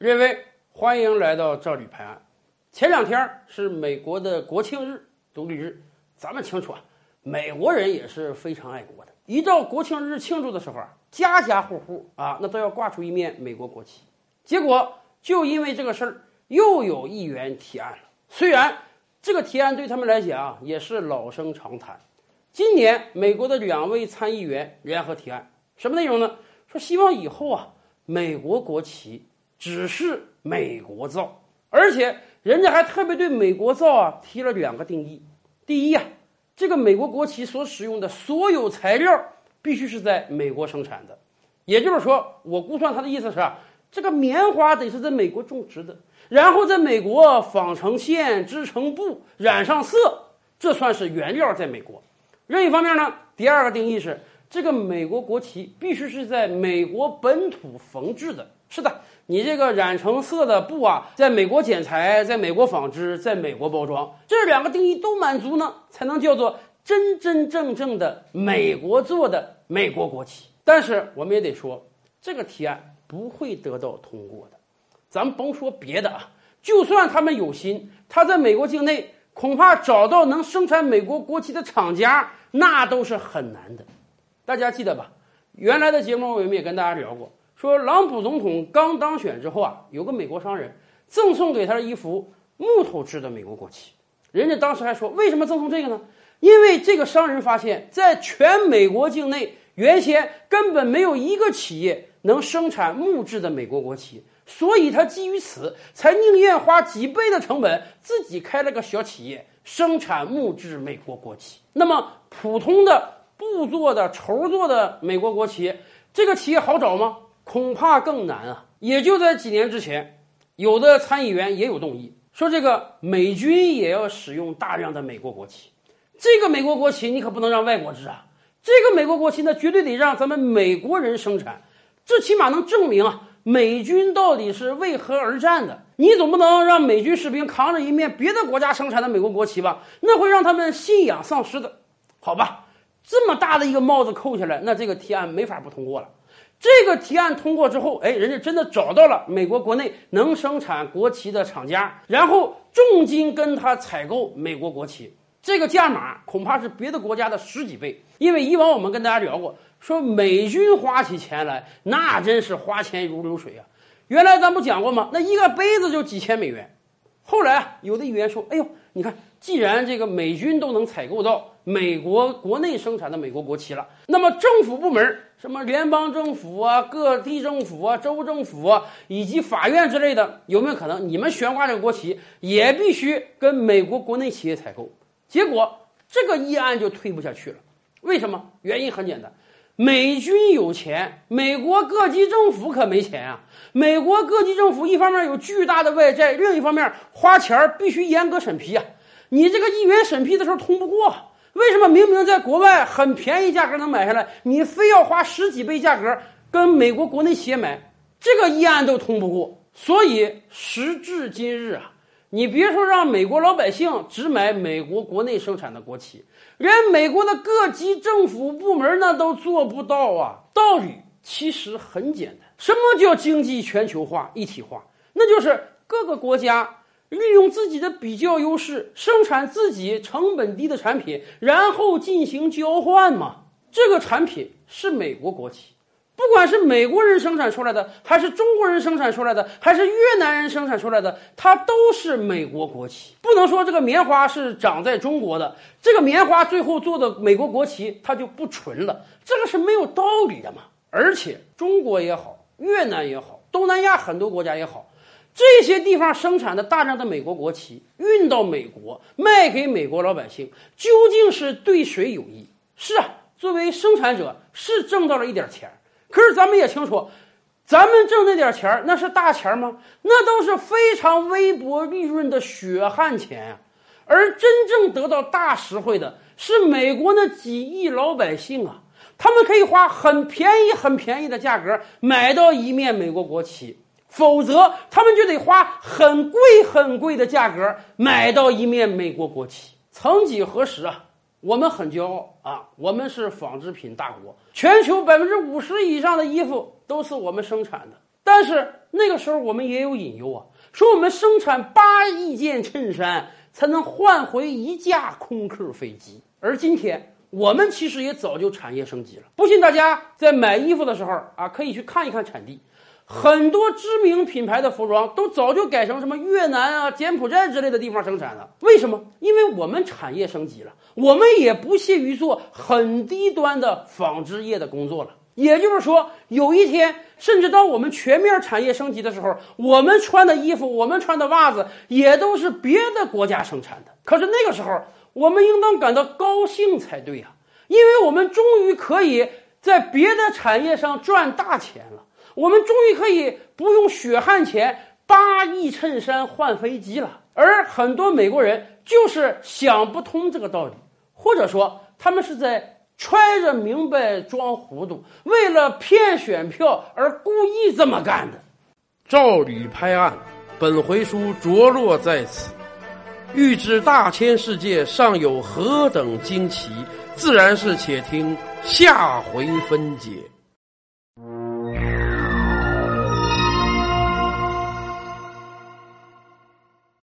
认为欢迎来到赵吕拍案。前两天是美国的国庆日、独立日，咱们清楚啊，美国人也是非常爱国的。一到国庆日庆祝的时候啊，家家户户啊，那都要挂出一面美国国旗。结果就因为这个事儿，又有议员提案了。虽然这个提案对他们来讲也是老生常谈。今年美国的两位参议员联合提案，什么内容呢？说希望以后啊，美国国旗只是美国造，而且。人家还特别对美国造啊提了两个定义：第一呀，这个美国国旗所使用的所有材料必须是在美国生产的，也就是说，我估算他的意思是，这个棉花得是在美国种植的，然后在美国纺成线、织成布、染上色，这算是原料在美国。另一方面呢，第二个定义是，这个美国国旗必须是在美国本土缝制的。是的。你这个染成色的布啊，在美国剪裁，在美国纺织，在美国包装，这两个定义都满足呢，才能叫做真真正正的美国做的美国国旗。但是我们也得说，这个提案不会得到通过的。咱甭说别的啊，就算他们有心，他在美国境内恐怕找到能生产美国国旗的厂家，那都是很难的。大家记得吧？原来的节目我们也跟大家聊过。说，朗普总统刚当选之后啊，有个美国商人赠送给他了一幅木头制的美国国旗。人家当时还说，为什么赠送这个呢？因为这个商人发现，在全美国境内，原先根本没有一个企业能生产木质的美国国旗，所以他基于此，才宁愿花几倍的成本，自己开了个小企业，生产木质美国国旗。那么，普通的布做的、绸做的美国国旗，这个企业好找吗？恐怕更难啊！也就在几年之前，有的参议员也有动议，说这个美军也要使用大量的美国国旗。这个美国国旗你可不能让外国制啊！这个美国国旗呢，绝对得让咱们美国人生产，这起码能证明啊，美军到底是为何而战的。你总不能让美军士兵扛着一面别的国家生产的美国国旗吧？那会让他们信仰丧失的。好吧，这么大的一个帽子扣下来，那这个提案没法不通过了。这个提案通过之后，哎，人家真的找到了美国国内能生产国旗的厂家，然后重金跟他采购美国国旗，这个价码恐怕是别的国家的十几倍。因为以往我们跟大家聊过，说美军花起钱来，那真是花钱如流水啊。原来咱不讲过吗？那一个杯子就几千美元。后来啊，有的议员说，哎呦，你看，既然这个美军都能采购到。美国国内生产的美国国旗了，那么政府部门，什么联邦政府啊、各地政府啊、州政府啊，以及法院之类的，有没有可能你们悬挂这个国旗也必须跟美国国内企业采购？结果这个议案就推不下去了。为什么？原因很简单，美军有钱，美国各级政府可没钱啊。美国各级政府一方面有巨大的外债，另一方面花钱必须严格审批啊。你这个议员审批的时候通不过。为什么明明在国外很便宜价格能买下来，你非要花十几倍价格跟美国国内企业买？这个议案都通不过。所以时至今日啊，你别说让美国老百姓只买美国国内生产的国旗，连美国的各级政府部门那都做不到啊。道理其实很简单，什么叫经济全球化一体化？那就是各个国家。利用自己的比较优势，生产自己成本低的产品，然后进行交换嘛。这个产品是美国国旗，不管是美国人生产出来的，还是中国人生产出来的，还是越南人生产出来的，它都是美国国旗。不能说这个棉花是长在中国的，这个棉花最后做的美国国旗它就不纯了，这个是没有道理的嘛。而且中国也好，越南也好，东南亚很多国家也好。这些地方生产的大量的美国国旗运到美国卖给美国老百姓，究竟是对谁有益？是啊，作为生产者是挣到了一点钱，可是咱们也清楚，咱们挣那点钱那是大钱吗？那都是非常微薄利润的血汗钱啊！而真正得到大实惠的是美国那几亿老百姓啊，他们可以花很便宜、很便宜的价格买到一面美国国旗。否则，他们就得花很贵很贵的价格买到一面美国国旗。曾几何时啊，我们很骄傲啊，我们是纺织品大国，全球百分之五十以上的衣服都是我们生产的。但是那个时候我们也有隐忧啊，说我们生产八亿件衬衫才能换回一架空客飞机，而今天我们其实也早就产业升级了。不信大家在买衣服的时候啊，可以去看一看产地。很多知名品牌的服装都早就改成什么越南啊、柬埔寨之类的地方生产了。为什么？因为我们产业升级了，我们也不屑于做很低端的纺织业的工作了。也就是说，有一天，甚至当我们全面产业升级的时候，我们穿的衣服、我们穿的袜子也都是别的国家生产的。可是那个时候，我们应当感到高兴才对呀，因为我们终于可以在别的产业上赚大钱了。我们终于可以不用血汗钱八亿衬衫换飞机了，而很多美国人就是想不通这个道理，或者说他们是在揣着明白装糊涂，为了骗选票而故意这么干的。赵吕拍案，本回书着落在此。欲知大千世界尚有何等惊奇，自然是且听下回分解。